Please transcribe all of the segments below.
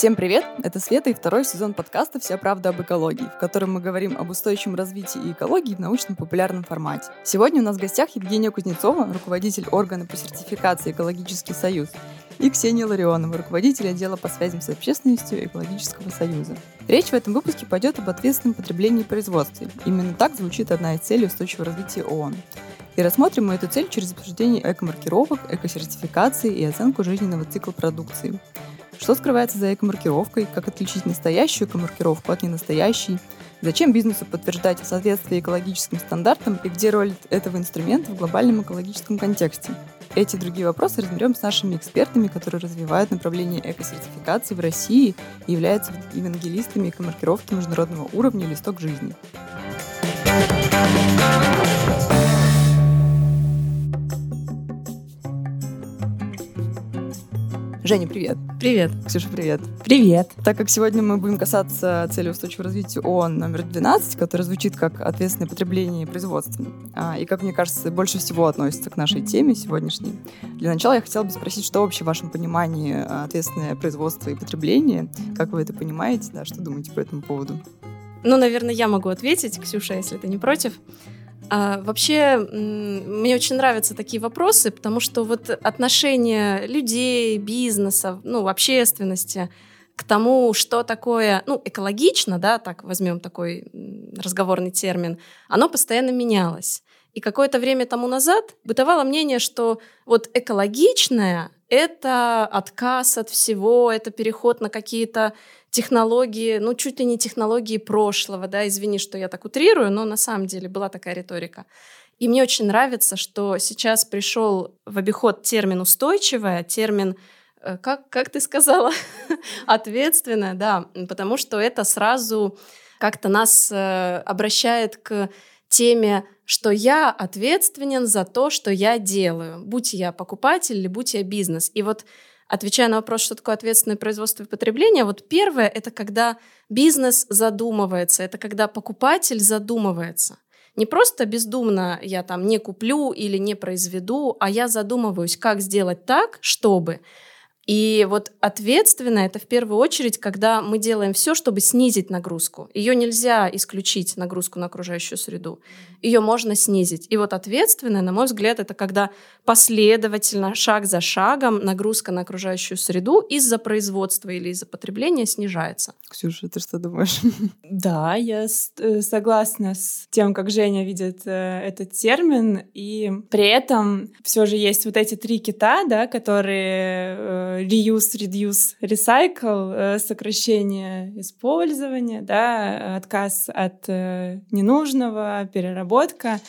Всем привет! Это Света и второй сезон подкаста «Вся правда об экологии», в котором мы говорим об устойчивом развитии и экологии в научно-популярном формате. Сегодня у нас в гостях Евгения Кузнецова, руководитель органа по сертификации «Экологический союз», и Ксения Ларионова, руководитель отдела по связям с общественностью Экологического союза. Речь в этом выпуске пойдет об ответственном потреблении и производстве. Именно так звучит одна из целей устойчивого развития ООН. И рассмотрим мы эту цель через обсуждение эко-маркировок, эко-сертификации и оценку жизненного цикла продукции. Что скрывается за эко-маркировкой, как отличить настоящую эко-маркировку от ненастоящей, зачем бизнесу подтверждать соответствие экологическим стандартам и где роль этого инструмента в глобальном экологическом контексте. Эти и другие вопросы разберем с нашими экспертами, которые развивают направление эко-сертификации в России и являются евангелистами эко-маркировки международного уровня «Листок жизни». Женя, привет. Привет. Ксюша, привет. Привет. Так как сегодня мы будем касаться цели устойчивого развития ООН номер 12, которая звучит как ответственное потребление и производство, а, и, как мне кажется, больше всего относится к нашей теме сегодняшней, для начала я хотела бы спросить, что вообще в вашем понимании а, ответственное производство и потребление, как вы это понимаете, да, что думаете по этому поводу? Ну, наверное, я могу ответить, Ксюша, если ты не против. А, вообще, мне очень нравятся такие вопросы, потому что вот отношение людей, бизнеса, ну, общественности к тому, что такое, ну, экологично, да, так возьмем такой разговорный термин, оно постоянно менялось. И какое-то время тому назад бытовало мнение, что вот экологичное — это отказ от всего, это переход на какие-то технологии, ну, чуть ли не технологии прошлого, да, извини, что я так утрирую, но на самом деле была такая риторика. И мне очень нравится, что сейчас пришел в обиход термин устойчивое, термин э, как, как ты сказала, ответственное, да, потому что это сразу как-то нас э, обращает к теме, что я ответственен за то, что я делаю, будь я покупатель или будь я бизнес. И вот отвечая на вопрос, что такое ответственное производство и потребление, вот первое — это когда бизнес задумывается, это когда покупатель задумывается. Не просто бездумно я там не куплю или не произведу, а я задумываюсь, как сделать так, чтобы и вот ответственно это в первую очередь, когда мы делаем все, чтобы снизить нагрузку. Ее нельзя исключить, нагрузку на окружающую среду. Ее можно снизить. И вот ответственное, на мой взгляд, это когда последовательно, шаг за шагом, нагрузка на окружающую среду из-за производства или из-за потребления снижается. Ксюша, ты что думаешь? Да, я э, согласна с тем, как Женя видит э, этот термин. И при этом все же есть вот эти три кита, да, которые э, reuse, reduce, recycle, э, сокращение использования, да, отказ от э, ненужного, переработка.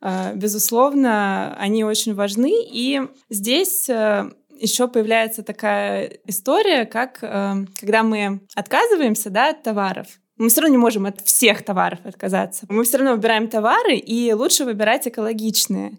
Э, безусловно, они очень важны. И здесь еще появляется такая история, как когда мы отказываемся да, от товаров, мы все равно не можем от всех товаров отказаться. Мы все равно выбираем товары, и лучше выбирать экологичные.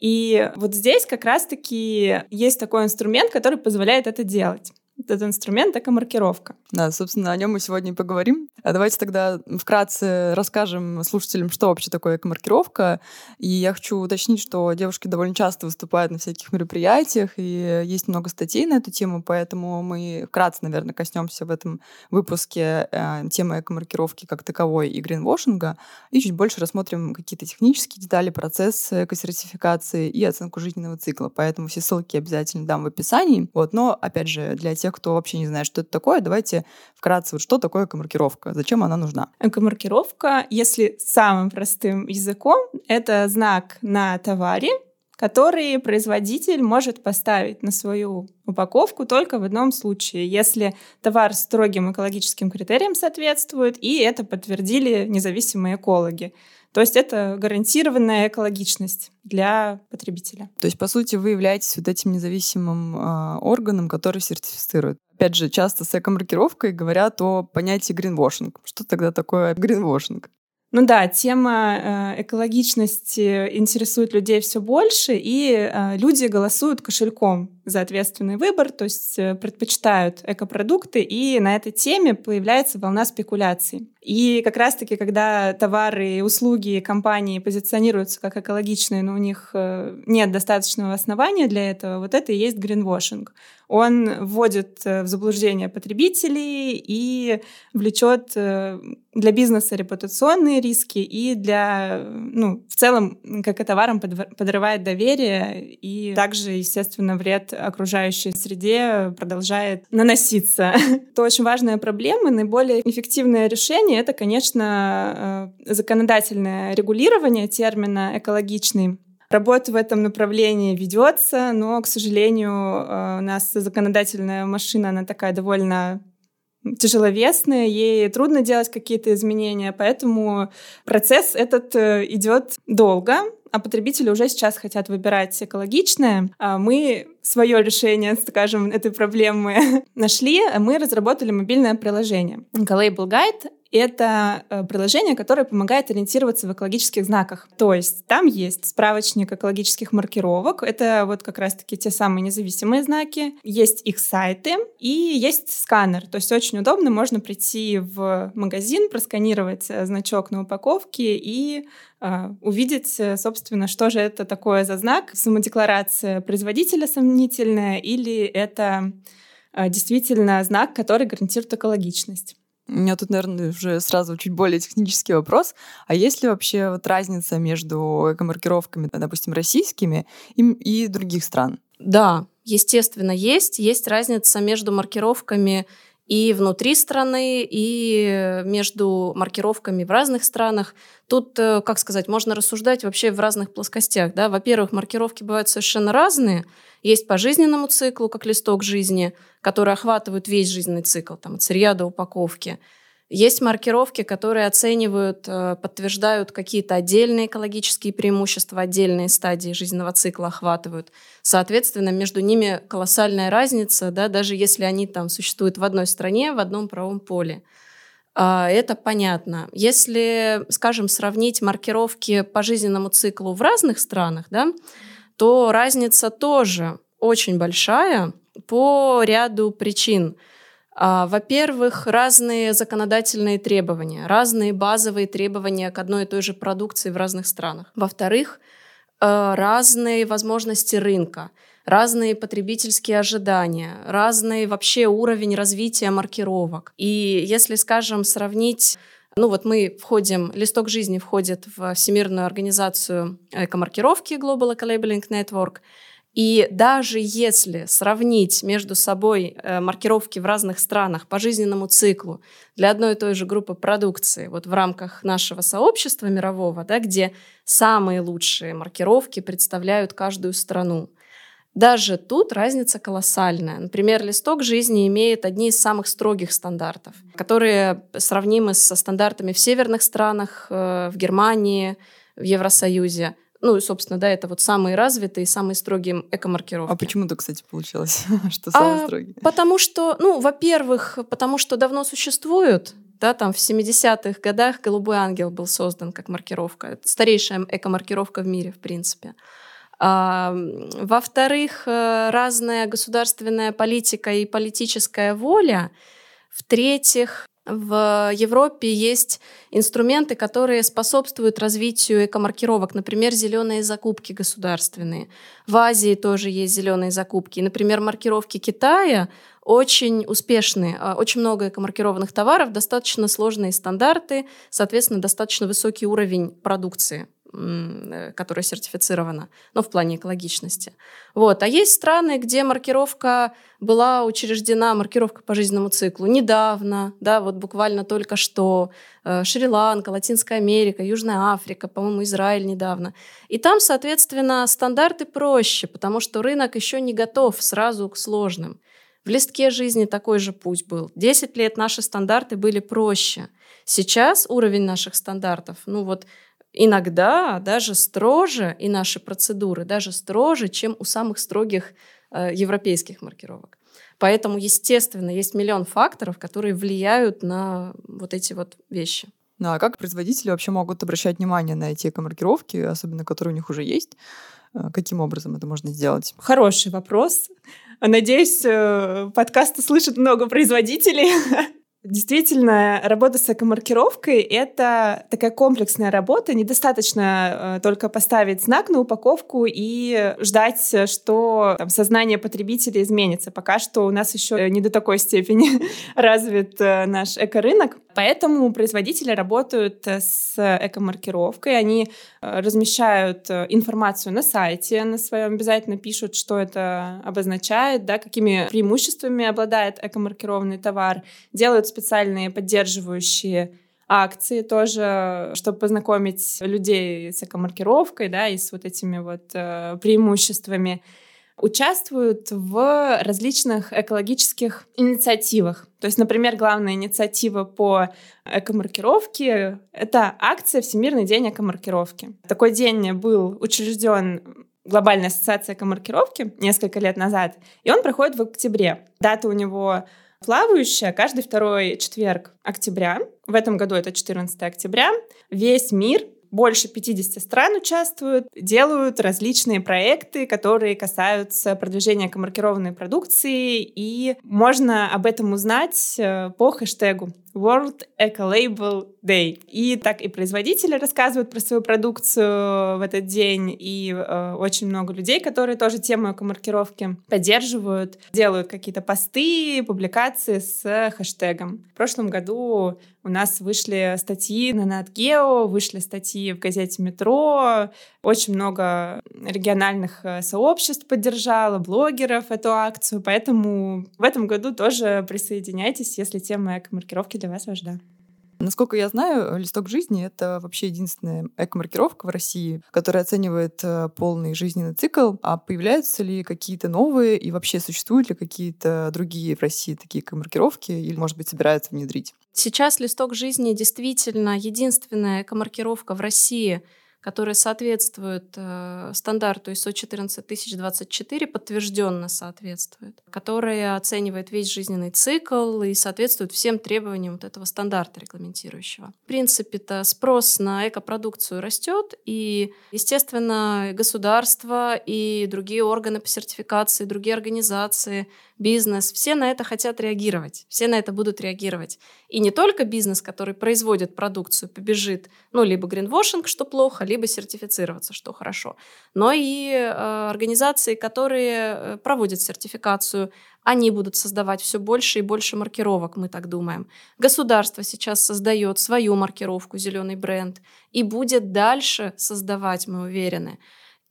И вот здесь как раз-таки есть такой инструмент, который позволяет это делать этот инструмент — эко-маркировка. Да, собственно, о нем мы сегодня и поговорим. А давайте тогда вкратце расскажем слушателям, что вообще такое эко-маркировка. И я хочу уточнить, что девушки довольно часто выступают на всяких мероприятиях, и есть много статей на эту тему, поэтому мы вкратце, наверное, коснемся в этом выпуске э, темы эко-маркировки как таковой и гринвошинга, и чуть больше рассмотрим какие-то технические детали, процесс эко-сертификации и оценку жизненного цикла. Поэтому все ссылки обязательно дам в описании. Вот, но, опять же, для тех, кто вообще не знает, что это такое, давайте вкратце, вот что такое эко-маркировка, зачем она нужна? Эко-маркировка, если самым простым языком, это знак на товаре, который производитель может поставить на свою упаковку только в одном случае, если товар строгим экологическим критериям соответствует, и это подтвердили независимые экологи. То есть это гарантированная экологичность для потребителя. То есть, по сути, вы являетесь вот этим независимым э, органом, который сертифицирует. Опять же, часто с эко-маркировкой говорят о понятии гринвошинг. Что тогда такое гринвошинг? Ну да, тема э, экологичности интересует людей все больше, и э, люди голосуют кошельком за ответственный выбор, то есть э, предпочитают экопродукты, и на этой теме появляется волна спекуляций. И как раз-таки, когда товары, услуги компании позиционируются как экологичные, но у них э, нет достаточного основания для этого, вот это и есть гринвошинг он вводит э, в заблуждение потребителей и влечет э, для бизнеса репутационные риски и для, ну, в целом, как и товаром, подрывает доверие и также, естественно, вред окружающей среде продолжает наноситься. Это очень важная проблема. Наиболее эффективное решение — это, конечно, э, законодательное регулирование термина «экологичный», Работа в этом направлении ведется, но, к сожалению, э, у нас законодательная машина, она такая довольно тяжеловесная, ей трудно делать какие-то изменения, поэтому процесс этот э, идет долго, а потребители уже сейчас хотят выбирать экологичное. А мы свое решение, скажем, этой проблемы нашли. Мы разработали мобильное приложение. Label Guide это э, приложение, которое помогает ориентироваться в экологических знаках. То есть там есть справочник экологических маркировок. Это вот как раз-таки те самые независимые знаки. Есть их сайты и есть сканер. То есть очень удобно. Можно прийти в магазин, просканировать э, значок на упаковке и э, увидеть, собственно, что же это такое за знак. Самодекларация производителя сомнительная или это действительно знак, который гарантирует экологичность. У меня тут, наверное, уже сразу чуть более технический вопрос. А есть ли вообще вот разница между экомаркировками, допустим, российскими и, и других стран? Да, естественно, есть. Есть разница между маркировками и внутри страны, и между маркировками в разных странах. Тут, э, как сказать, можно рассуждать вообще в разных плоскостях. Да? Во-первых, маркировки бывают совершенно разные. Есть по жизненному циклу, как листок жизни, который охватывает весь жизненный цикл, там, от сырья до упаковки. Есть маркировки, которые оценивают, э, подтверждают какие-то отдельные экологические преимущества, отдельные стадии жизненного цикла охватывают. Соответственно, между ними колоссальная разница, да, даже если они там существуют в одной стране, в одном правом поле. А, это понятно. Если, скажем, сравнить маркировки по жизненному циклу в разных странах, да, то разница тоже очень большая по ряду причин. А, во-первых, разные законодательные требования, разные базовые требования к одной и той же продукции в разных странах. Во-вторых, э, разные возможности рынка, разные потребительские ожидания, разный вообще уровень развития маркировок. И если, скажем, сравнить ну вот мы входим, листок жизни входит в Всемирную организацию экомаркировки Global Ecolabelling Network, и даже если сравнить между собой э, маркировки в разных странах по жизненному циклу для одной и той же группы продукции, вот в рамках нашего сообщества мирового, да, где самые лучшие маркировки представляют каждую страну, даже тут разница колоссальная. Например, листок жизни имеет одни из самых строгих стандартов, которые сравнимы со стандартами в северных странах, э, в Германии, в Евросоюзе. Ну и, собственно, да, это вот самые развитые, самые строгие экомаркировки. А почему то, кстати, получилось, что самые а, строгие? Потому что, ну, во-первых, потому что давно существуют, да, там в 70-х годах «Голубой ангел» был создан как маркировка. Это старейшая экомаркировка в мире, в принципе. А, во-вторых, э, разная государственная политика и политическая воля. В-третьих, в Европе есть инструменты, которые способствуют развитию экомаркировок, например, зеленые закупки государственные. В Азии тоже есть зеленые закупки. Например, маркировки Китая очень успешные, а, очень много экомаркированных товаров, достаточно сложные стандарты, соответственно, достаточно высокий уровень продукции. Э, которая сертифицирована, но в плане экологичности. Вот. А есть страны, где маркировка была учреждена, маркировка по жизненному циклу недавно, да, вот буквально только что, э, Шри-Ланка, Латинская Америка, Южная Африка, по-моему, Израиль недавно. И там, соответственно, стандарты проще, потому что рынок еще не готов сразу к сложным. В листке жизни такой же путь был. Десять лет наши стандарты были проще. Сейчас уровень наших стандартов, ну вот иногда даже строже, и наши процедуры даже строже, чем у самых строгих э, европейских маркировок. Поэтому, естественно, есть миллион факторов, которые влияют на вот эти вот вещи. Ну а как производители вообще могут обращать внимание на эти эко-маркировки, особенно которые у них уже есть? Э, каким образом это можно сделать? Хороший вопрос. Надеюсь, э, подкасты слышат много производителей. Действительно, работа с экомаркировкой — это такая комплексная работа. Недостаточно э, только поставить знак на упаковку и ждать, что там, сознание потребителя изменится. Пока что у нас еще не до такой степени развит э, наш экорынок. Поэтому производители работают э, с экомаркировкой. Они размещают информацию на сайте, на своем обязательно пишут, что это обозначает, да, какими преимуществами обладает экомаркированный товар, делают специальные поддерживающие акции тоже, чтобы познакомить людей с экомаркировкой, да, и с вот этими вот э, преимуществами участвуют в различных экологических инициативах. То есть, например, главная инициатива по экомаркировке — это акция «Всемирный день экомаркировки». Такой день был учрежден Глобальная ассоциация экомаркировки несколько лет назад, и он проходит в октябре. Дата у него плавающая каждый второй четверг октября. В этом году это 14 октября. Весь мир больше 50 стран участвуют, делают различные проекты, которые касаются продвижения комаркированной продукции, и можно об этом узнать э, по хэштегу World Eco Label Day. И так и производители рассказывают про свою продукцию в этот день, и э, очень много людей, которые тоже тему экомаркировки поддерживают, делают какие-то посты, публикации с хэштегом. В прошлом году у нас вышли статьи на NatGeo, вышли статьи в газете «Метро», очень много региональных э, сообществ поддержало, блогеров эту акцию, поэтому в этом году тоже присоединяйтесь, если тема эко-маркировки для вас важна. Насколько я знаю, листок жизни — это вообще единственная эко-маркировка в России, которая оценивает э, полный жизненный цикл. А появляются ли какие-то новые и вообще существуют ли какие-то другие в России такие эко-маркировки или, может быть, собираются внедрить? Сейчас листок жизни действительно единственная эко-маркировка в России — которые соответствуют э, стандарту ISO 14024, подтвержденно соответствует, которая оценивает весь жизненный цикл и соответствует всем требованиям вот этого стандарта регламентирующего. В принципе-то спрос на экопродукцию растет, и, естественно, государство и другие органы по сертификации, другие организации — бизнес, все на это хотят реагировать, все на это будут реагировать. И не только бизнес, который производит продукцию, побежит, ну, либо гринвошинг, что плохо, либо сертифицироваться, что хорошо, но и э, организации, которые э, проводят сертификацию, они будут создавать все больше и больше маркировок, мы так думаем. Государство сейчас создает свою маркировку, зеленый бренд, и будет дальше создавать, мы уверены.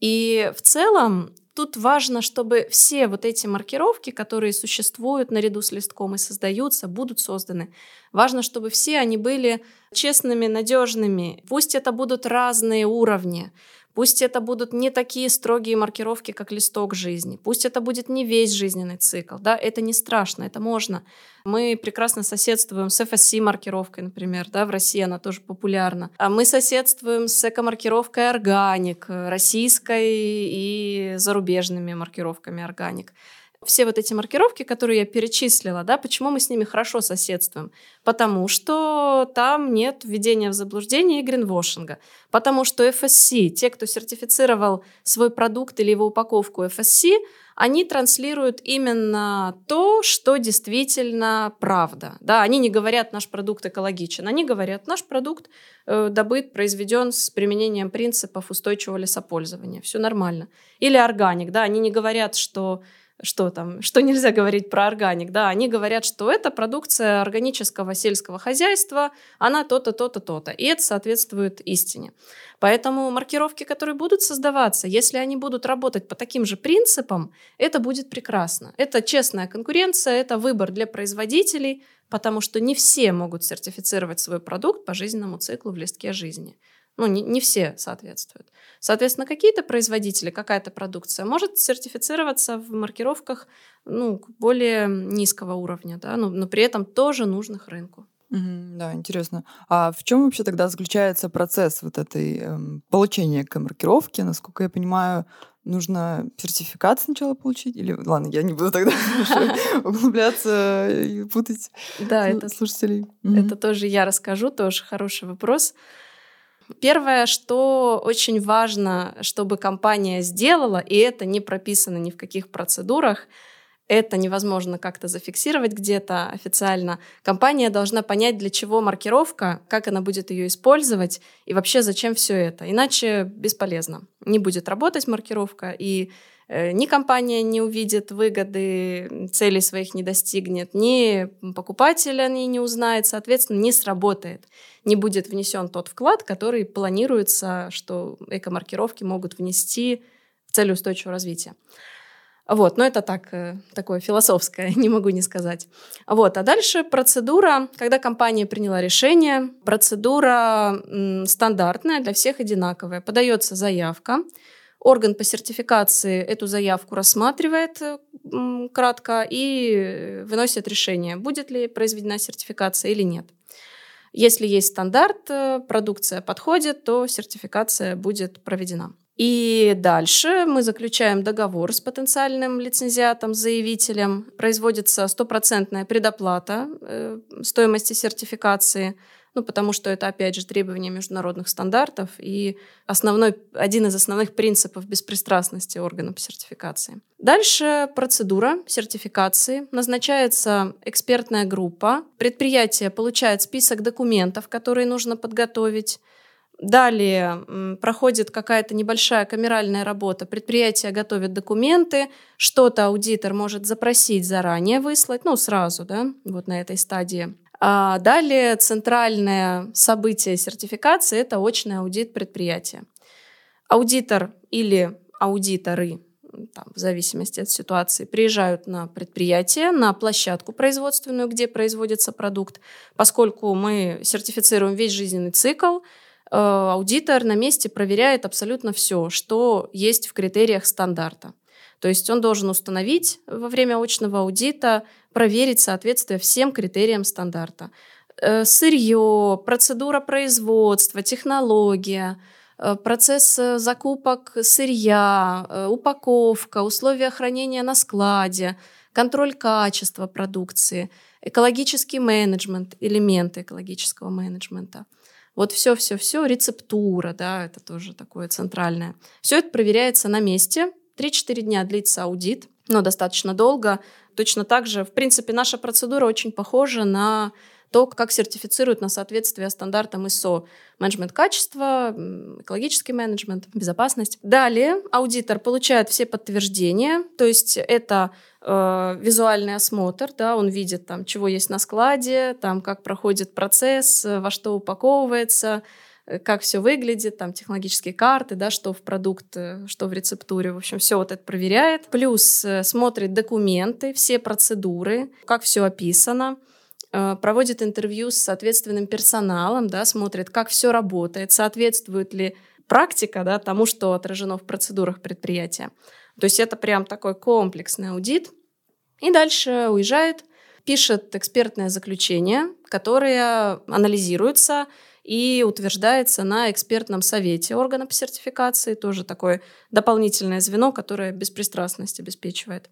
И в целом Тут важно, чтобы все вот эти маркировки, которые существуют наряду с листком и создаются, будут созданы. Важно, чтобы все они были честными, надежными. Пусть это будут разные уровни. Пусть это будут не такие строгие маркировки, как листок жизни. Пусть это будет не весь жизненный цикл. Да? Это не страшно, это можно. Мы прекрасно соседствуем с FSC-маркировкой, например. Да? В России она тоже популярна. А мы соседствуем с эко-маркировкой органик, российской и зарубежными маркировками органик все вот эти маркировки, которые я перечислила, да, почему мы с ними хорошо соседствуем? Потому что там нет введения в заблуждение и гринвошинга. Потому что FSC, те, кто сертифицировал свой продукт или его упаковку FSC, они транслируют именно то, что действительно правда. Да, они не говорят, наш продукт экологичен, они говорят, наш продукт э, добыт, произведен с применением принципов устойчивого лесопользования. Все нормально. Или органик, да, они не говорят, что что там, что нельзя говорить про органик, да, они говорят, что это продукция органического сельского хозяйства, она то-то, то-то, то-то, и это соответствует истине. Поэтому маркировки, которые будут создаваться, если они будут работать по таким же принципам, это будет прекрасно. Это честная конкуренция, это выбор для производителей, потому что не все могут сертифицировать свой продукт по жизненному циклу в листке жизни. Ну, не, не все соответствуют. Соответственно, какие-то производители, какая-то продукция может сертифицироваться в маркировках ну, более низкого уровня, да, но, но при этом тоже нужных рынку. Mm-hmm, да, интересно. А в чем вообще тогда заключается процесс вот этой эм, получения маркировки? Насколько я понимаю, нужно сертификат сначала получить? Или, ладно, я не буду тогда углубляться и путать да, это, слушателей. Это тоже я расскажу, тоже хороший вопрос. Первое, что очень важно, чтобы компания сделала, и это не прописано ни в каких процедурах, это невозможно как-то зафиксировать где-то официально. Компания должна понять, для чего маркировка, как она будет ее использовать и вообще зачем все это. Иначе бесполезно. Не будет работать маркировка, и ни компания не увидит выгоды, целей своих не достигнет, ни покупатель о ней не узнает, соответственно, не сработает. Не будет внесен тот вклад, который планируется, что эко-маркировки могут внести в цель устойчивого развития. Вот, но это так, э, такое философское, не могу не сказать. Вот, а дальше процедура, когда компания приняла решение, процедура м, стандартная, для всех одинаковая. Подается заявка, орган по сертификации эту заявку рассматривает м, кратко и выносит решение, будет ли произведена сертификация или нет. Если есть стандарт, э, продукция подходит, то сертификация будет проведена. И дальше мы заключаем договор с потенциальным лицензиатом, заявителем. Производится стопроцентная предоплата э, стоимости сертификации, ну, потому что это, опять же, требование международных стандартов и основной, один из основных принципов беспристрастности органа сертификации. Дальше процедура сертификации. Назначается экспертная группа. Предприятие получает список документов, которые нужно подготовить. Далее проходит какая-то небольшая камеральная работа. Предприятие готовит документы, что-то аудитор может запросить заранее выслать, ну, сразу, да, вот на этой стадии. А далее центральное событие сертификации – это очный аудит предприятия. Аудитор или аудиторы, там, в зависимости от ситуации, приезжают на предприятие, на площадку производственную, где производится продукт. Поскольку мы сертифицируем весь жизненный цикл – Э, аудитор на месте проверяет абсолютно все, что есть в критериях стандарта. То есть он должен установить во время очного аудита, проверить соответствие всем критериям стандарта. Э, сырье, процедура производства, технология, э, процесс закупок сырья, упаковка, условия хранения на складе, контроль качества продукции, экологический менеджмент, элементы экологического менеджмента – вот все-все-все, рецептура, да, это тоже такое центральное. Все это проверяется на месте. 3-4 дня длится аудит, но достаточно долго. Точно так же, в принципе, наша процедура очень похожа на то, как сертифицируют на соответствие стандартам ISO. Менеджмент качества, экологический менеджмент, безопасность. Далее аудитор получает все подтверждения, то есть это э, визуальный осмотр, да, он видит там, чего есть на складе, там, как проходит процесс, во что упаковывается, э, как все выглядит, там технологические карты, да, что в продукт, э, что в рецептуре, в общем, все вот это проверяет. Плюс э, смотрит документы, все процедуры, как все описано. Э, проводит интервью с соответственным персоналом, да, смотрит, как все работает, соответствует ли практика да, тому, что отражено в процедурах предприятия. То есть это прям такой комплексный аудит. И дальше уезжает, пишет экспертное заключение, которое анализируется и утверждается на экспертном совете органа по сертификации. Тоже такое дополнительное звено, которое беспристрастность обеспечивает.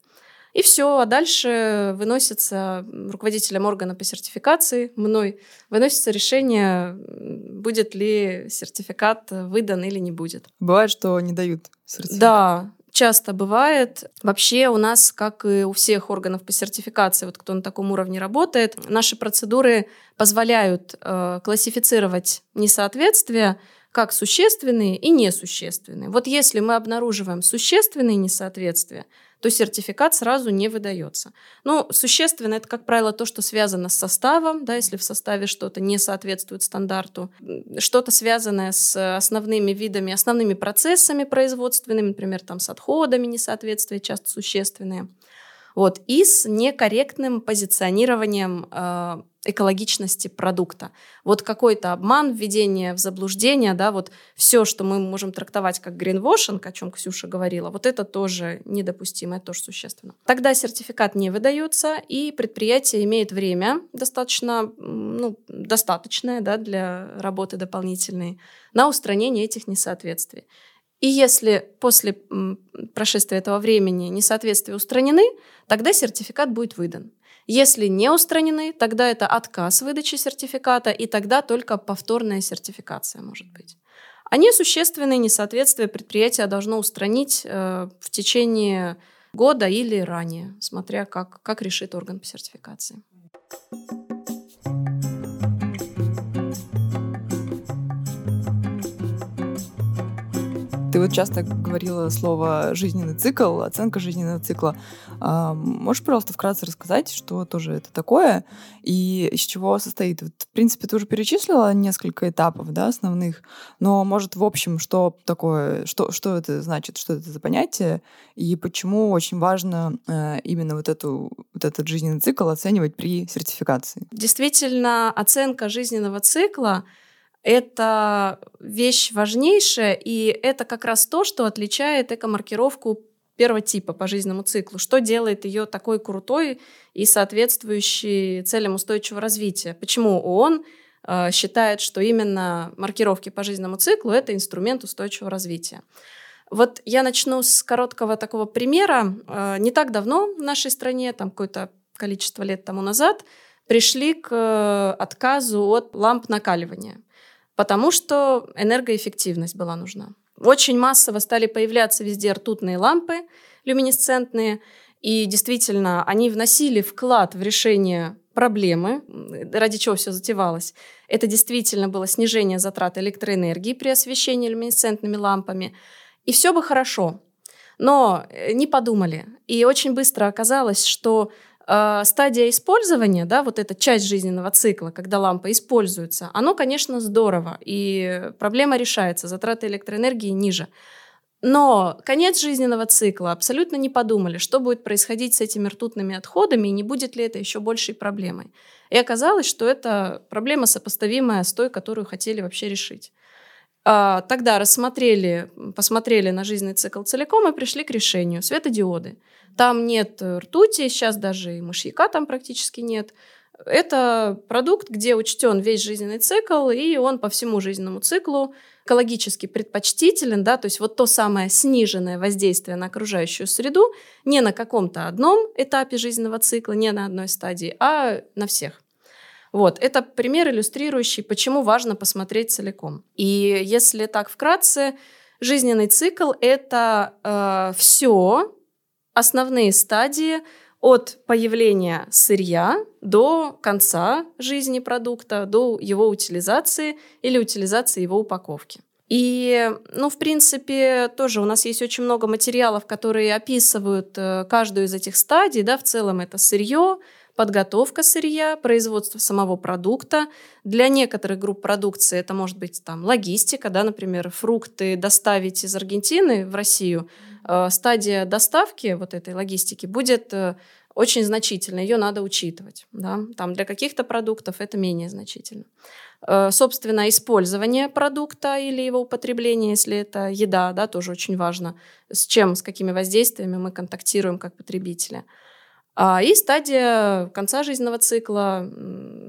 И все, а дальше выносится руководителем органа по сертификации, мной, выносится решение, будет ли сертификат выдан или не будет. Бывает, что не дают сертификат? Да, часто бывает. Вообще у нас, как и у всех органов по сертификации, вот кто на таком уровне работает, наши процедуры позволяют э, классифицировать несоответствия как существенные и несущественные. Вот если мы обнаруживаем существенные несоответствия, то сертификат сразу не выдается. Ну, существенно это, как правило, то, что связано с составом, да, если в составе что-то не соответствует стандарту, что-то связанное с основными видами, основными процессами производственными, например, там с отходами несоответствия часто существенные. Вот, и с некорректным позиционированием э, экологичности продукта. Вот какой-то обман, введение в заблуждение, да, вот все, что мы можем трактовать как гринвошинг, о чем Ксюша говорила, вот это тоже недопустимо, это тоже существенно. Тогда сертификат не выдается, и предприятие имеет время достаточно, ну, достаточное да, для работы дополнительной на устранение этих несоответствий. И если после прошествия этого времени несоответствия устранены, тогда сертификат будет выдан. Если не устранены, тогда это отказ выдачи сертификата, и тогда только повторная сертификация может быть. А несущественные несоответствия предприятие должно устранить э, в течение года или ранее, смотря как, как решит орган по сертификации. Вот часто говорила слово «жизненный цикл», оценка жизненного цикла. А, можешь, пожалуйста, вкратце рассказать, что тоже это такое и из чего состоит? Вот, в принципе, ты уже перечислила несколько этапов да, основных, но, может, в общем, что такое, что, что это значит, что это за понятие и почему очень важно э, именно вот, эту, вот этот жизненный цикл оценивать при сертификации? Действительно, оценка жизненного цикла — это вещь важнейшая, и это как раз то, что отличает экомаркировку первого типа по жизненному циклу, что делает ее такой крутой и соответствующей целям устойчивого развития. Почему ООН э, считает, что именно маркировки по жизненному циклу это инструмент устойчивого развития. Вот я начну с короткого такого примера. Э, не так давно в нашей стране, там какое-то количество лет тому назад, пришли к э, отказу от ламп накаливания – потому что энергоэффективность была нужна. Очень массово стали появляться везде ртутные лампы люминесцентные, и действительно они вносили вклад в решение проблемы, ради чего все затевалось. Это действительно было снижение затрат электроэнергии при освещении люминесцентными лампами. И все бы хорошо. Но э, не подумали. И очень быстро оказалось, что стадия использования, да, вот эта часть жизненного цикла, когда лампа используется, оно, конечно, здорово, и проблема решается, затраты электроэнергии ниже. Но конец жизненного цикла абсолютно не подумали, что будет происходить с этими ртутными отходами и не будет ли это еще большей проблемой. И оказалось, что это проблема сопоставимая с той, которую хотели вообще решить. А, тогда рассмотрели, посмотрели на жизненный цикл целиком и пришли к решению. Светодиоды. Там нет ртути, сейчас даже и мышьяка там практически нет. Это продукт, где учтен весь жизненный цикл, и он по всему жизненному циклу экологически предпочтителен, да, то есть вот то самое сниженное воздействие на окружающую среду не на каком-то одном этапе жизненного цикла, не на одной стадии, а на всех. Вот, это пример, иллюстрирующий, почему важно посмотреть целиком. И если так вкратце, жизненный цикл — это э, все основные стадии от появления сырья до конца жизни продукта, до его утилизации или утилизации его упаковки. И, ну, в принципе, тоже у нас есть очень много материалов, которые описывают э, каждую из этих стадий, да, в целом это сырье, подготовка сырья, производство самого продукта. Для некоторых групп продукции это может быть там логистика, да, например, фрукты доставить из Аргентины в Россию. Э, стадия доставки вот этой логистики будет э, очень значительно, ее надо учитывать. Да? Там для каких-то продуктов это менее значительно. Э, собственно, использование продукта или его употребление, если это еда, да, тоже очень важно, с чем, с какими воздействиями мы контактируем как потребители. А, и стадия конца жизненного цикла.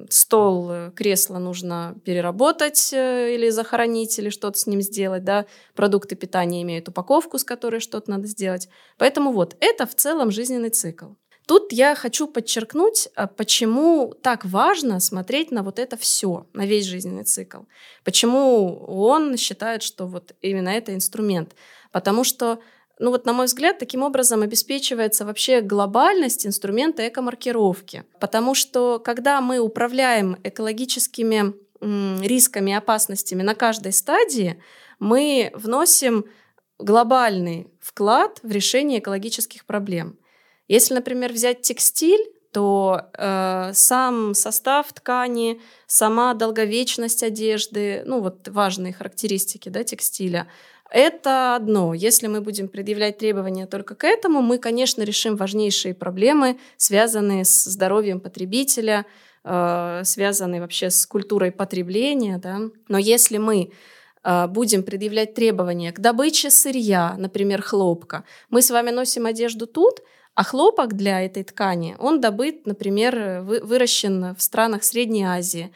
Стол, э, кресло нужно переработать э, или захоронить, или что-то с ним сделать. Да? Продукты питания имеют упаковку, с которой что-то надо сделать. Поэтому вот это в целом жизненный цикл. Тут я хочу подчеркнуть, а, почему так важно смотреть на вот это все, на весь жизненный цикл. Почему он считает, что вот именно это инструмент. Потому что ну вот, на мой взгляд, таким образом обеспечивается вообще глобальность инструмента экомаркировки. Потому что когда мы управляем экологическими рисками и опасностями на каждой стадии, мы вносим глобальный вклад в решение экологических проблем. Если, например, взять текстиль, то э, сам состав ткани, сама долговечность одежды, ну вот важные характеристики да, текстиля, это одно. Если мы будем предъявлять требования только к этому, мы, конечно, решим важнейшие проблемы, связанные с здоровьем потребителя, э, связанные вообще с культурой потребления. Да? Но если мы э, будем предъявлять требования к добыче сырья, например, хлопка, мы с вами носим одежду тут, а хлопок для этой ткани, он добыт, например, выращен в странах Средней Азии.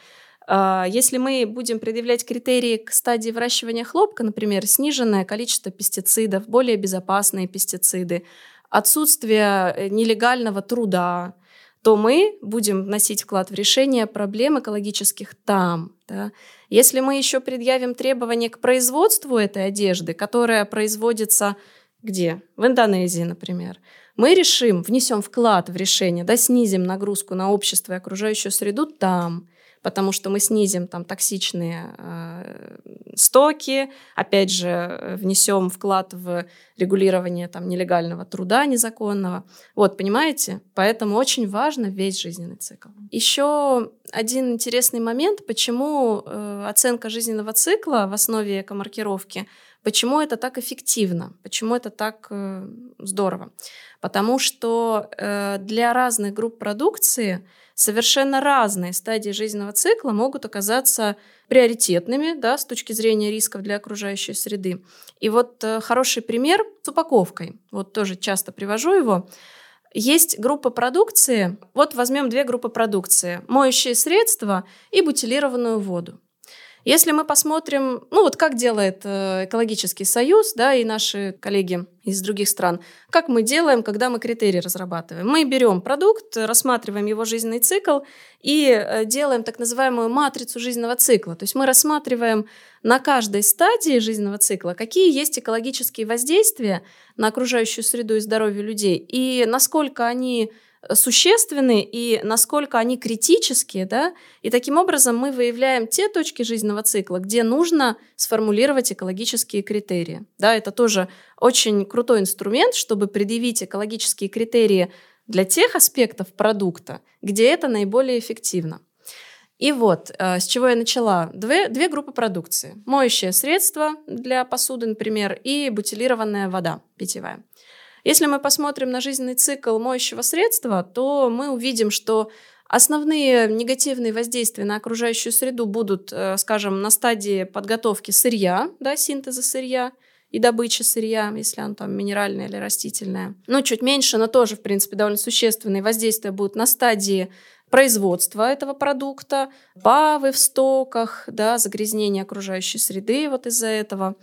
А, если мы будем предъявлять критерии к стадии выращивания хлопка, например, сниженное количество пестицидов, более безопасные пестициды, отсутствие э, нелегального труда, то мы будем вносить вклад в решение проблем экологических там. Да? Если мы еще предъявим требования к производству этой одежды, которая производится где? В Индонезии, например. Мы решим, внесем вклад в решение, да, снизим нагрузку на общество и окружающую среду там, потому что мы снизим там токсичные э, стоки, опять же, внесем вклад в регулирование там нелегального труда незаконного. Вот, понимаете? Поэтому очень важно весь жизненный цикл. Еще один интересный момент, почему э, оценка жизненного цикла в основе экомаркировки – Почему это так эффективно? Почему это так э, здорово? Потому что э, для разных групп продукции совершенно разные стадии жизненного цикла могут оказаться приоритетными да, с точки зрения рисков для окружающей среды. И вот э, хороший пример с упаковкой. Вот тоже часто привожу его. Есть группа продукции, вот возьмем две группы продукции, моющие средства и бутилированную воду. Если мы посмотрим, ну вот как делает э, экологический союз, да, и наши коллеги из других стран, как мы делаем, когда мы критерии разрабатываем. Мы берем продукт, рассматриваем его жизненный цикл и э, делаем так называемую матрицу жизненного цикла. То есть мы рассматриваем на каждой стадии жизненного цикла, какие есть экологические воздействия на окружающую среду и здоровье людей, и насколько они существенны и насколько они критические, да, и таким образом мы выявляем те точки жизненного цикла, где нужно сформулировать экологические критерии. Да, это тоже очень крутой инструмент, чтобы предъявить экологические критерии для тех аспектов продукта, где это наиболее эффективно. И вот, э, с чего я начала. Две, две группы продукции. Моющее средство для посуды, например, и бутилированная вода питьевая. Если мы посмотрим на жизненный цикл моющего средства, то мы увидим, что Основные негативные воздействия на окружающую среду будут, э, скажем, на стадии подготовки сырья, да, синтеза сырья и добычи сырья, если оно там минеральное или растительное. Ну, чуть меньше, но тоже, в принципе, довольно существенные воздействия будут на стадии производства этого продукта, павы в стоках, да, загрязнение окружающей среды вот из-за этого.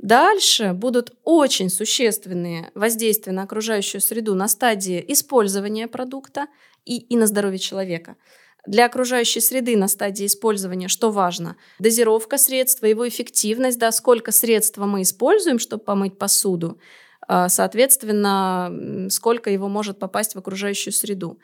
Дальше будут очень существенные воздействия на окружающую среду на стадии использования продукта и, и на здоровье человека. Для окружающей среды на стадии использования что важно? Дозировка средства, его эффективность, да, сколько средства мы используем, чтобы помыть посуду, а, соответственно, сколько его может попасть в окружающую среду.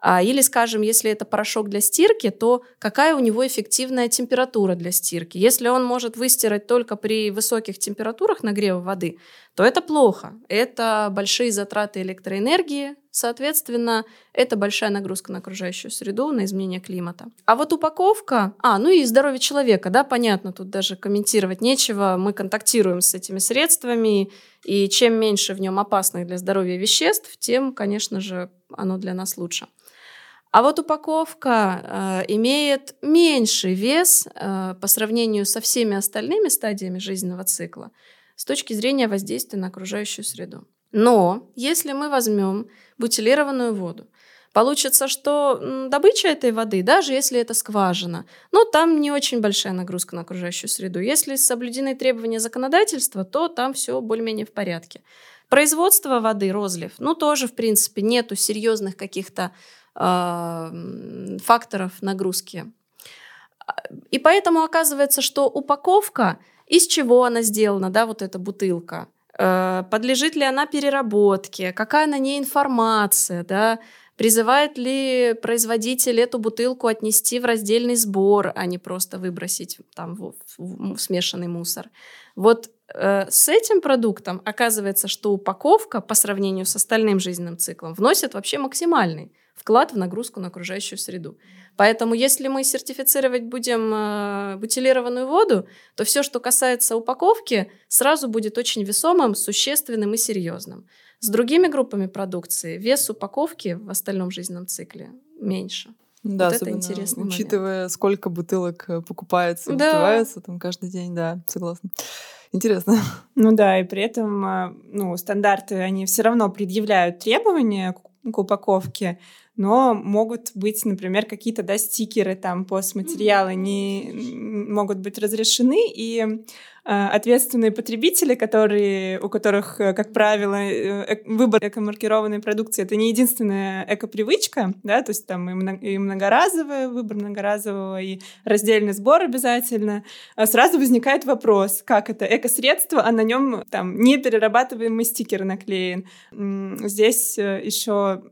А, или, скажем, если это порошок для стирки, то какая у него эффективная температура для стирки? Если он может выстирать только при высоких температурах нагрева воды, то это плохо. Это большие затраты электроэнергии, соответственно, это большая нагрузка на окружающую среду, на изменение климата. А вот упаковка, а, ну и здоровье человека, да, понятно, тут даже комментировать нечего, мы контактируем с этими средствами, и чем меньше в нем опасных для здоровья веществ, тем, конечно же, оно для нас лучше. А вот упаковка э, имеет меньший вес э, по сравнению со всеми остальными стадиями жизненного цикла с точки зрения воздействия на окружающую среду. Но если мы возьмем бутилированную воду, получится, что добыча этой воды, даже если это скважина, ну, там не очень большая нагрузка на окружающую среду. Если соблюдены требования законодательства, то там все более-менее в порядке. Производство воды, розлив, ну, тоже, в принципе, нету серьезных каких-то факторов нагрузки. И поэтому оказывается, что упаковка, из чего она сделана, да, вот эта бутылка, э, подлежит ли она переработке, какая на ней информация, да, призывает ли производитель эту бутылку отнести в раздельный сбор, а не просто выбросить там в, в, в смешанный мусор. Вот э, с этим продуктом оказывается, что упаковка по сравнению с остальным жизненным циклом вносит вообще максимальный вклад в нагрузку на окружающую среду. Поэтому если мы сертифицировать будем э, бутилированную воду, то все, что касается упаковки, сразу будет очень весомым, существенным и серьезным. С другими группами продукции вес упаковки в остальном жизненном цикле меньше. Да, вот это интересно. Учитывая, момент. сколько бутылок э, покупается, да. выпивается там каждый день, да, согласна. Интересно. Ну да, и при этом э, ну, стандарты, они все равно предъявляют требования к упаковке, но могут быть, например, какие-то да, стикеры, там, постматериалы не могут быть разрешены, и э, ответственные потребители, которые, у которых, э, как правило, э, выбор экомаркированной продукции — это не единственная экопривычка, да, то есть там и, и многоразовый выбор многоразового, и раздельный сбор обязательно, а сразу возникает вопрос, как это экосредство, а на нем там неперерабатываемый стикер наклеен. Здесь еще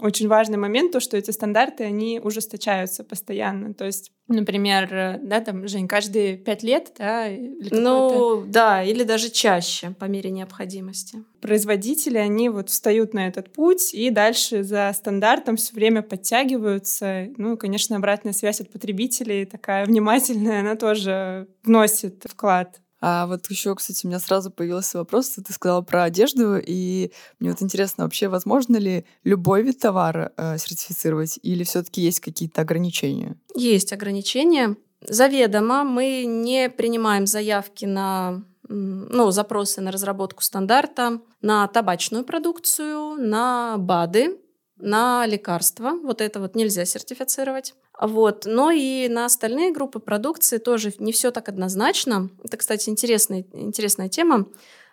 очень важный момент, то, что эти стандарты, они ужесточаются постоянно. То есть, например, да, там, Жень, каждые пять лет, да? Или ну, да, или даже чаще, по мере необходимости. Производители, они вот встают на этот путь и дальше за стандартом все время подтягиваются. Ну, конечно, обратная связь от потребителей такая внимательная, она тоже вносит вклад а вот еще, кстати, у меня сразу появился вопрос, ты сказала про одежду, и мне вот интересно, вообще возможно ли любой вид товара э, сертифицировать, или все-таки есть какие-то ограничения? Есть ограничения. Заведомо мы не принимаем заявки на ну, запросы на разработку стандарта на табачную продукцию, на БАДы, на лекарства. Вот это вот нельзя сертифицировать. Вот. Но и на остальные группы продукции тоже не все так однозначно. Это, кстати, интересная, интересная тема.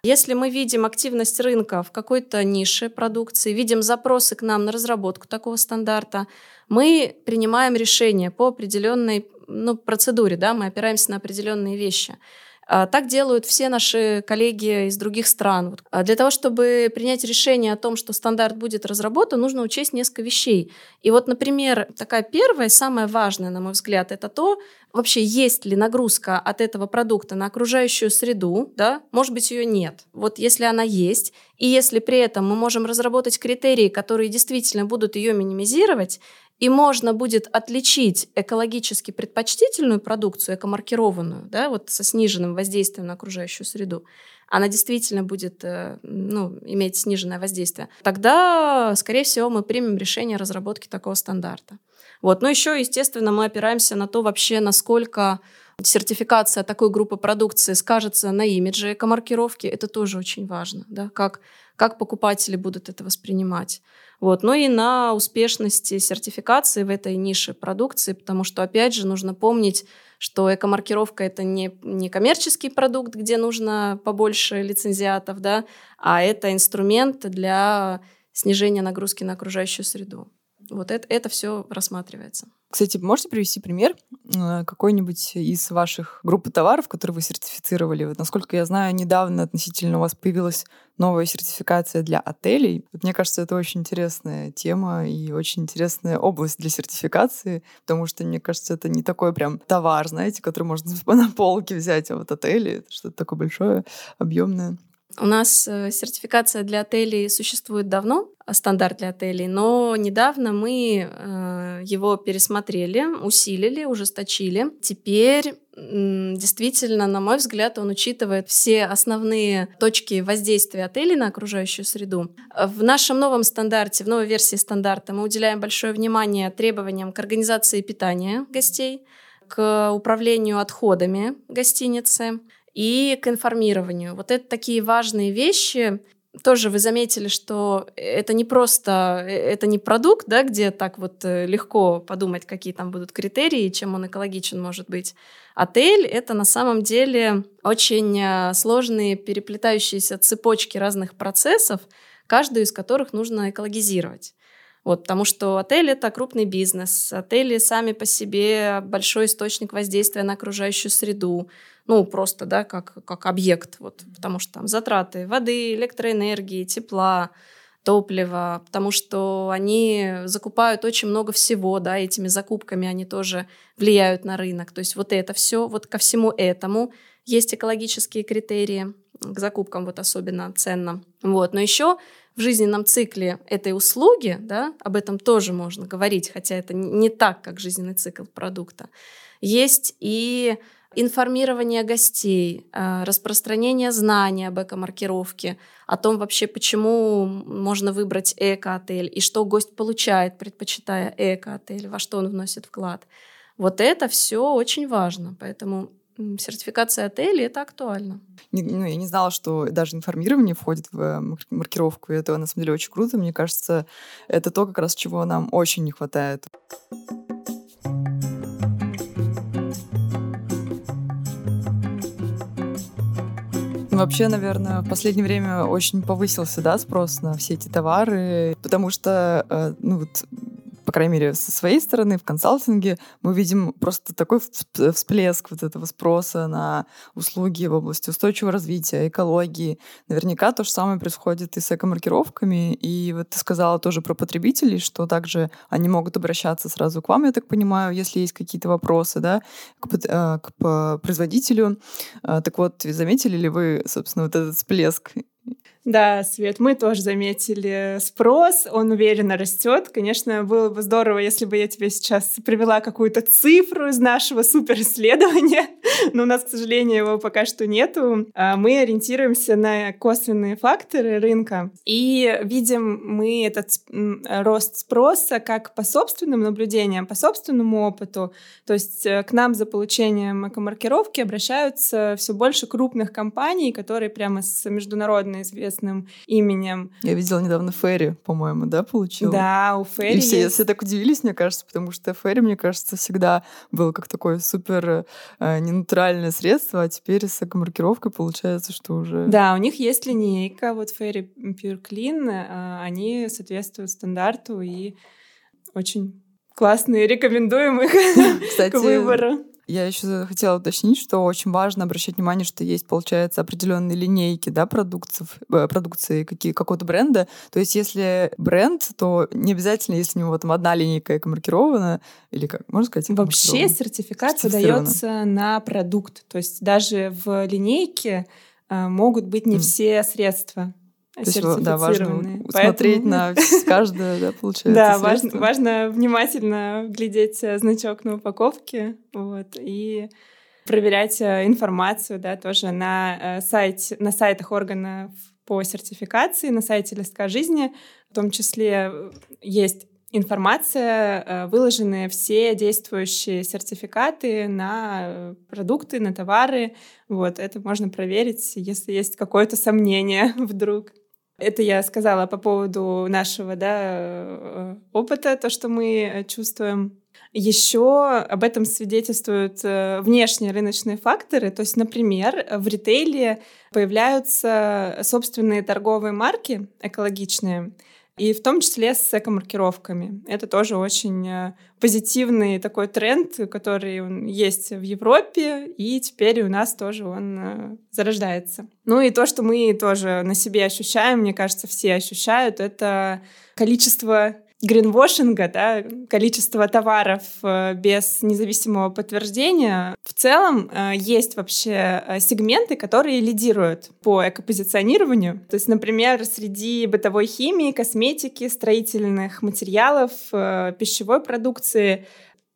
Если мы видим активность рынка в какой-то нише продукции, видим запросы к нам на разработку такого стандарта, мы принимаем решение по определенной ну, процедуре, да, мы опираемся на определенные вещи. А, так делают все наши коллеги из других стран. А для того, чтобы принять решение о том, что стандарт будет разработан, нужно учесть несколько вещей. И вот, например, такая первая, самая важная, на мой взгляд, это то, вообще есть ли нагрузка от этого продукта на окружающую среду, да, может быть, ее нет. Вот если она есть, и если при этом мы можем разработать критерии, которые действительно будут ее минимизировать, и можно будет отличить экологически предпочтительную продукцию, экомаркированную, да, вот со сниженным воздействием на окружающую среду, она действительно будет э, ну, иметь сниженное воздействие, тогда, скорее всего, мы примем решение разработки такого стандарта. Вот. Но еще, естественно, мы опираемся на то вообще, насколько сертификация такой группы продукции скажется на имидже экомаркировки. Это тоже очень важно, да, как, как покупатели будут это воспринимать. Вот. Ну и на успешности сертификации в этой нише продукции, потому что, опять же, нужно помнить, что экомаркировка — это не, не коммерческий продукт, где нужно побольше лицензиатов, да, а это инструмент для снижения нагрузки на окружающую среду. Вот это, это все рассматривается. Кстати, можете привести пример э, какой-нибудь из ваших группы товаров, которые вы сертифицировали? Вот, насколько я знаю, недавно относительно у вас появилась новая сертификация для отелей. Вот, мне кажется, это очень интересная тема и очень интересная область для сертификации, потому что, мне кажется, это не такой прям товар, знаете, который можно на полке взять, а вот отели — это что-то такое большое, объемное. У нас э, сертификация для отелей существует давно, а стандарт для отелей, но недавно мы э, его пересмотрели, усилили, ужесточили. Теперь действительно, на мой взгляд, он учитывает все основные точки воздействия отелей на окружающую среду. В нашем новом стандарте, в новой версии стандарта мы уделяем большое внимание требованиям к организации питания гостей, к управлению отходами гостиницы, и к информированию. Вот это такие важные вещи. Тоже вы заметили, что это не просто, э, это не продукт, да, где так вот э, легко подумать, какие там будут критерии, чем он экологичен может быть. Отель — это на самом деле очень э, сложные переплетающиеся цепочки разных процессов, каждую из которых нужно экологизировать. Вот, потому что отель — это крупный бизнес. Отели сами по себе большой источник воздействия на окружающую среду ну, просто, да, как, как объект, вот, потому что там затраты воды, электроэнергии, тепла, топлива, потому что они закупают очень много всего, да, этими закупками они тоже влияют на рынок. То есть вот это все, вот ко всему этому есть экологические критерии, к закупкам вот особенно ценно. Вот. Но еще в жизненном цикле этой услуги, да, об этом тоже можно говорить, хотя это не так, как жизненный цикл продукта, есть и информирование гостей, э, распространение знаний об эко-маркировке, о том вообще, почему можно выбрать эко-отель и что гость получает, предпочитая эко-отель, во что он вносит вклад. Вот это все очень важно. Поэтому сертификации отелей это актуально. Не, ну, я не знала, что даже информирование входит в э, маркировку, и это на самом деле очень круто. Мне кажется, это то, как раз чего нам очень не хватает. Вообще, наверное, в последнее время очень повысился, да, спрос на все эти товары, потому что, э, ну вот, по крайней мере, со своей стороны в консалтинге мы видим просто такой всплеск вот этого спроса на услуги в области устойчивого развития, экологии. Наверняка то же самое происходит и с экомаркировками. И вот ты сказала тоже про потребителей, что также они могут обращаться сразу к вам, я так понимаю, если есть какие-то вопросы, да, к, э, к производителю. Э, так вот, заметили ли вы, собственно, вот этот всплеск да, Свет, мы тоже заметили спрос, он уверенно растет. Конечно, было бы здорово, если бы я тебе сейчас привела какую-то цифру из нашего суперисследования, но у нас, к сожалению, его пока что нету. А мы ориентируемся на косвенные факторы рынка и видим мы этот рост спроса как по собственным наблюдениям, по собственному опыту. То есть э, к нам за получением экомаркировки обращаются все больше крупных компаний, которые прямо с международной известной известным именем. Я видела недавно Ферри, по-моему, да, получила? Да, у Ферри И все, есть... все так удивились, мне кажется, потому что Ферри, мне кажется, всегда был как такое супер э, ненатуральное средство, а теперь с экомаркировкой получается, что уже... Да, у них есть линейка, вот Fairy Pure Clean, э, они соответствуют стандарту и очень классные, рекомендуем их Кстати, к выбору. Я еще хотела уточнить, что очень важно обращать внимание, что есть, получается, определенные линейки да, продукции, э, продукции какие, какого-то бренда. То есть если бренд, то не обязательно, если у него там одна линейка экомаркирована, или как, можно сказать? Вообще сертификат выдается на продукт. То есть даже в линейке э, могут быть не mm. все средства. То есть, да, важно смотреть на каждое, да, получается. Да, важно, важно внимательно глядеть э, значок на упаковке, вот, и проверять э, информацию, да, тоже на, э, сайте, на сайтах органов по сертификации, на сайте Листка жизни, в том числе есть информация, выложены все действующие сертификаты на продукты, на товары. Вот, это можно проверить, если есть какое-то сомнение вдруг. Это я сказала по поводу нашего да, э, опыта, то, что мы чувствуем. Еще об этом свидетельствуют э, внешние рыночные факторы. То есть, например, в ритейле появляются собственные торговые марки экологичные, и в том числе с эко-маркировками. Это тоже очень э, позитивный такой тренд, который есть в Европе, и теперь у нас тоже он э, зарождается. Ну и то, что мы тоже на себе ощущаем, мне кажется, все ощущают, это количество гринвошинга, да, количество товаров э, без независимого подтверждения. В целом э, есть вообще э, сегменты, которые лидируют по экопозиционированию. То есть, например, среди бытовой химии, косметики, строительных материалов, пищевой продукции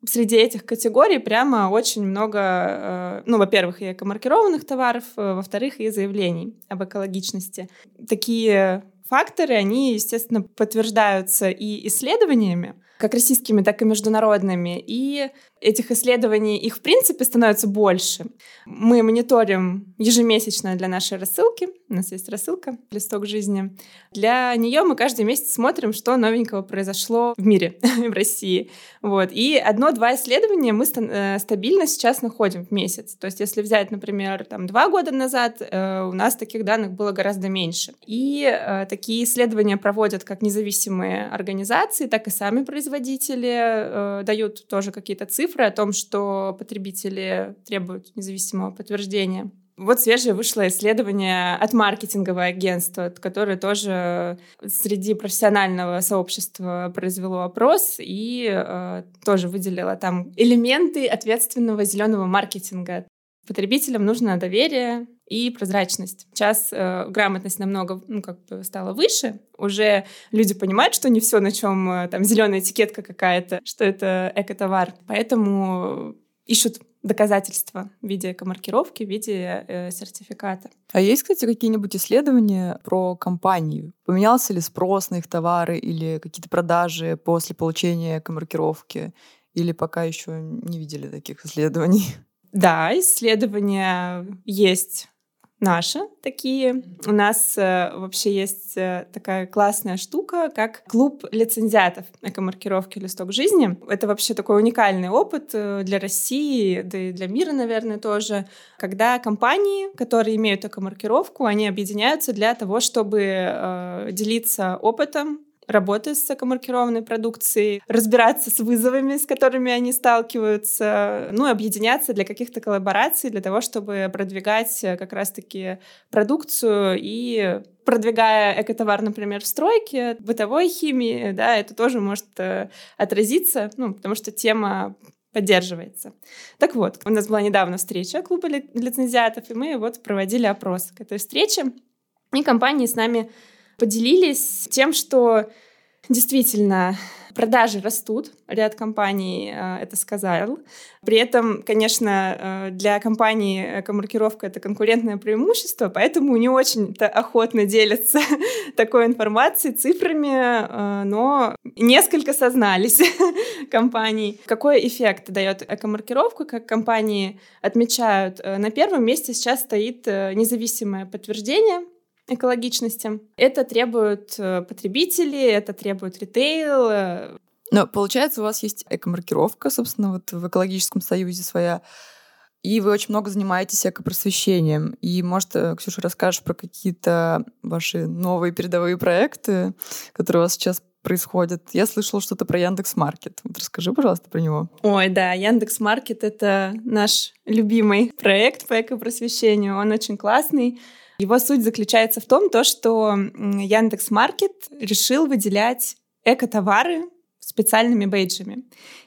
среди этих категорий прямо очень много, ну, во-первых, и экомаркированных товаров, во-вторых, и заявлений об экологичности. Такие факторы, они, естественно, подтверждаются и исследованиями, как российскими, так и международными. И этих исследований, их в принципе становится больше. Мы мониторим ежемесячно для нашей рассылки. У нас есть рассылка «Листок жизни». Для нее мы каждый месяц смотрим, что новенького произошло в мире, в России. Вот. И одно-два исследования мы э, стабильно сейчас находим в месяц. То есть если взять, например, там, два года назад, э, у нас таких данных было гораздо меньше. И э, такие исследования проводят как независимые организации, так и сами производители дают тоже какие-то цифры, цифры о том, что потребители требуют независимого подтверждения. Вот свежее вышло исследование от маркетингового агентства, которое тоже среди профессионального сообщества произвело опрос и э, тоже выделило там элементы ответственного зеленого маркетинга. Потребителям нужно доверие и прозрачность. Сейчас э, грамотность намного ну, как бы стала выше. Уже люди понимают, что не все, на чем э, там зеленая этикетка какая-то, что это экотовар. Поэтому ищут доказательства в виде экомаркировки, в виде э, сертификата. А есть, кстати, какие-нибудь исследования про компании? Поменялся ли спрос на их товары или какие-то продажи после получения экомаркировки? Или пока еще не видели таких исследований? Да, исследования есть наши такие. У нас э, вообще есть э, такая классная штука, как клуб лицензиатов экомаркировки «Листок жизни». Это вообще такой уникальный опыт э, для России, да и для мира, наверное, тоже, когда компании, которые имеют экомаркировку, они объединяются для того, чтобы э, делиться опытом, работы с экомаркированной продукцией, разбираться с вызовами, с которыми они сталкиваются, ну и объединяться для каких-то коллабораций, для того, чтобы продвигать э, как раз-таки продукцию и продвигая экотовар, например, в стройке, бытовой химии, да, это тоже может э, отразиться, ну, потому что тема поддерживается. Так вот, у нас была недавно встреча клуба лицензиатов, и мы вот проводили опрос к этой встрече, и компании с нами поделились тем, что действительно продажи растут, ряд компаний э, это сказал. При этом, конечно, э, для компании комаркировка — это конкурентное преимущество, поэтому не очень-то охотно делятся такой информацией, цифрами, э, но несколько сознались компаний. Какой эффект дает экомаркировка, как компании отмечают? На первом месте сейчас стоит независимое подтверждение экологичности. Это требуют э, потребители, это требует ритейл. Э. Но получается, у вас есть экомаркировка, собственно, вот в экологическом союзе своя, и вы очень много занимаетесь экопросвещением. И, может, э, Ксюша, расскажешь про какие-то ваши новые передовые проекты, которые у вас сейчас происходят. Я слышала что-то про Яндекс Маркет. Вот расскажи, пожалуйста, про него. Ой, да, Яндекс Маркет — это наш любимый проект по экопросвещению. Он очень классный. Его суть заключается в том, то, что Яндекс Маркет решил выделять эко-товары специальными бейджами.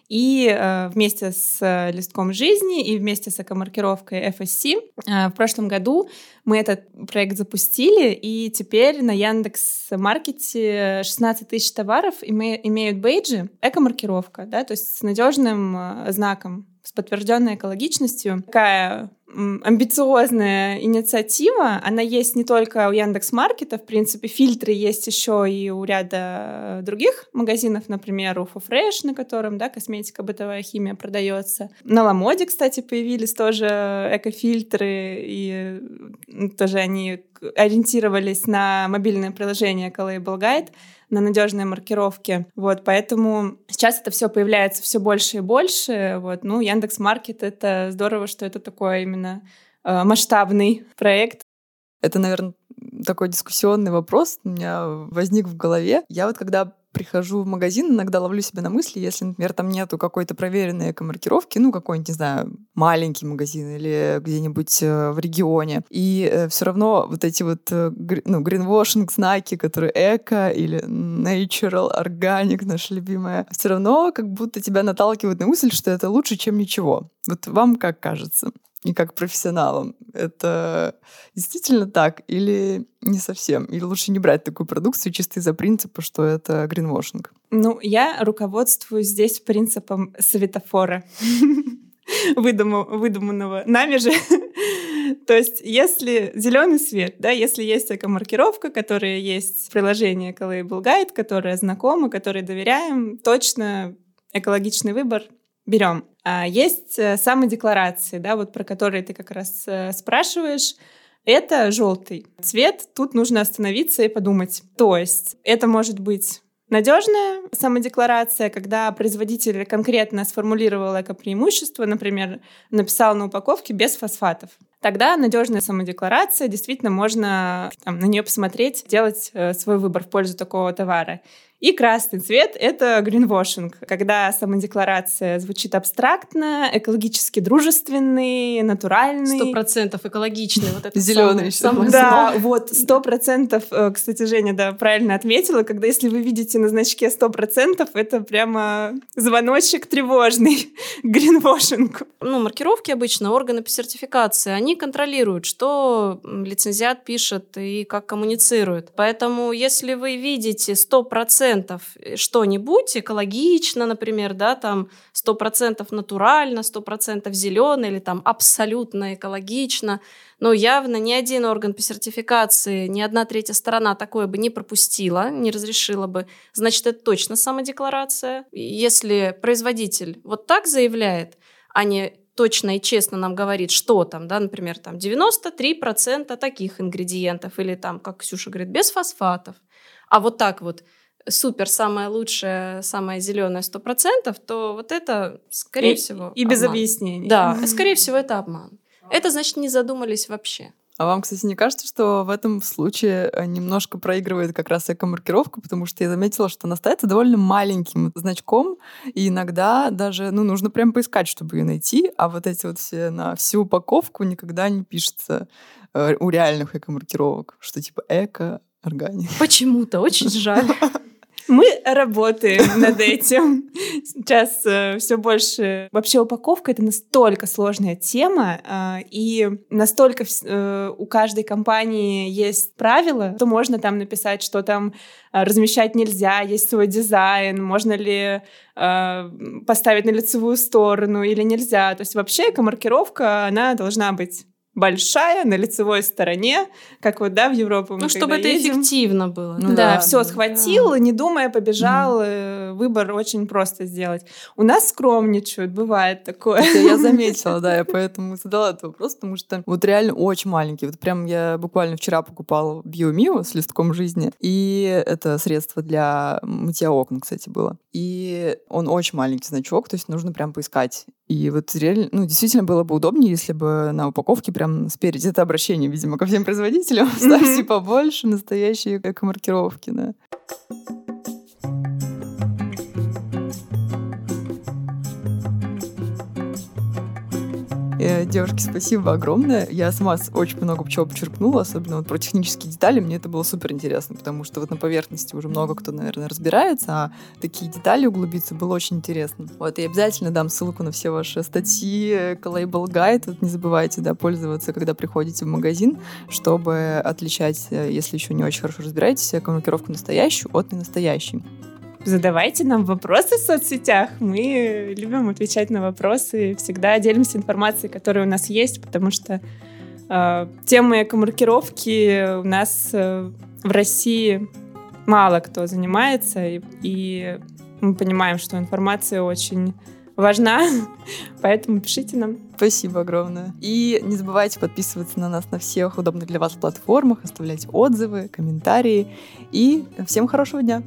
И э, вместе с э, листком жизни и вместе с экомаркировкой FSC э, в прошлом году мы этот проект запустили, и теперь на Яндекс Маркете 16 тысяч товаров име, имеют бейджи, экомаркировка, да, то есть с надежным э, знаком, с подтвержденной экологичностью. Такая амбициозная инициатива. Она есть не только у Яндекс Маркета, в принципе, фильтры есть еще и у ряда других магазинов, например, у Фофреш, на котором, да, косметика, бытовая химия продается. На Ламоде, кстати, появились тоже экофильтры, и тоже они ориентировались на мобильное приложение Collabel Guide на надежные маркировки. Вот, поэтому сейчас это все появляется все больше и больше. Вот, ну, Яндекс Маркет — это здорово, что это такой именно э, масштабный проект. Это, наверное, такой дискуссионный вопрос у меня возник в голове. Я вот когда прихожу в магазин, иногда ловлю себя на мысли, если, например, там нету какой-то проверенной эко-маркировки, ну, какой-нибудь, не знаю, маленький магазин или где-нибудь э, в регионе, и э, все равно вот эти вот, э, ну, гринвошинг знаки, которые эко или natural, organic, наша любимая, все равно как будто тебя наталкивают на мысль, что это лучше, чем ничего. Вот вам как кажется? И как профессионалам. Это действительно так или не совсем? Или лучше не брать такую продукцию чисто из-за принципа, что это гринвошинг? Ну, я руководствуюсь здесь принципом светофора, выдуманного нами же. То есть, если зеленый свет, да, если есть экомаркировка, которая есть приложение Label Guide, которое знакомо, которое доверяем, точно экологичный выбор берем. А есть э, самодекларации, да, вот про которые ты как раз э, спрашиваешь. Это желтый цвет. Тут нужно остановиться и подумать. То есть это может быть Надежная самодекларация, когда производитель конкретно сформулировал эко-преимущество, например, написал на упаковке без фосфатов. Тогда надежная самодекларация, действительно можно там, на нее посмотреть, делать э, свой выбор в пользу такого товара. И красный цвет — это гринвошинг, когда самодекларация звучит абстрактно, экологически дружественный, натуральный. Сто процентов экологичный. Вот это Зеленый. Самое, да, вот сто процентов. Э, кстати, Женя, да, правильно отметила, когда если вы видите на значке сто процентов, это прямо звоночек тревожный гринвошингу. Ну, маркировки обычно, органы по сертификации, они контролируют, что лицензиат пишет и как коммуницирует. Поэтому, если вы видите сто процентов процентов что-нибудь экологично, например, да, там сто процентов натурально, сто процентов зеленый или там абсолютно экологично, но явно ни один орган по сертификации, ни одна третья сторона такое бы не пропустила, не разрешила бы, значит, это точно самодекларация. Если производитель вот так заявляет, а не точно и честно нам говорит, что там, да, например, там 93% таких ингредиентов, или там, как Ксюша говорит, без фосфатов. А вот так вот супер, самое лучшее, самое зеленое сто процентов, то вот это, скорее и, всего, И без объяснений. Да, скорее всего, это обман. Это значит, не задумались вообще. А вам, кстати, не кажется, что в этом случае э, немножко проигрывает как раз эко-маркировка, потому что я заметила, что она ставится довольно маленьким значком, и иногда даже, ну, нужно прям поискать, чтобы ее найти, а вот эти вот все на всю упаковку никогда не пишется э, у реальных эко-маркировок, что типа эко, органик. Почему-то, очень жаль. Мы работаем над этим. Сейчас э, все больше... Вообще упаковка — это настолько сложная тема, э, и настолько э, у каждой компании есть правила, то можно там написать, что там э, размещать нельзя, есть свой дизайн, можно ли э, поставить на лицевую сторону или нельзя. То есть вообще эко-маркировка, она должна быть большая на лицевой стороне, как вот, да, в Европу мы Ну, чтобы это едем. эффективно было. Ну, да, да, все схватил, да. не думая, побежал. Mm. Выбор очень просто сделать. У нас скромничают, бывает такое. Это я заметила, да, я поэтому задала этот вопрос, потому что вот реально очень маленький. Вот прям я буквально вчера покупала Биомио с листком жизни, и это средство для мытья окон, кстати, было. И он очень маленький значок, то есть нужно прям поискать. И вот реально, ну, действительно было бы удобнее, если бы на упаковке прям спереди это обращение, видимо, ко всем производителям. Ставьте побольше настоящие эко-маркировки, да. Девушки, спасибо огромное. Я сама очень много чего подчеркнула, особенно вот про технические детали. Мне это было супер интересно, потому что вот на поверхности уже много кто, наверное, разбирается, а такие детали углубиться было очень интересно. Вот, и обязательно дам ссылку на все ваши статьи, Label Guide. Вот не забывайте, да, пользоваться, когда приходите в магазин, чтобы отличать, э, если еще не очень хорошо разбираетесь, коммуникировку настоящую от ненастоящей задавайте нам вопросы в соцсетях. Мы любим отвечать на вопросы, всегда делимся информацией, которая у нас есть, потому что э, темы эко-маркировки у нас э, в России мало кто занимается, и, и мы понимаем, что информация очень важна, поэтому пишите нам. Спасибо огромное. И не забывайте подписываться на нас на всех удобных для вас платформах, оставлять отзывы, комментарии. И всем хорошего дня!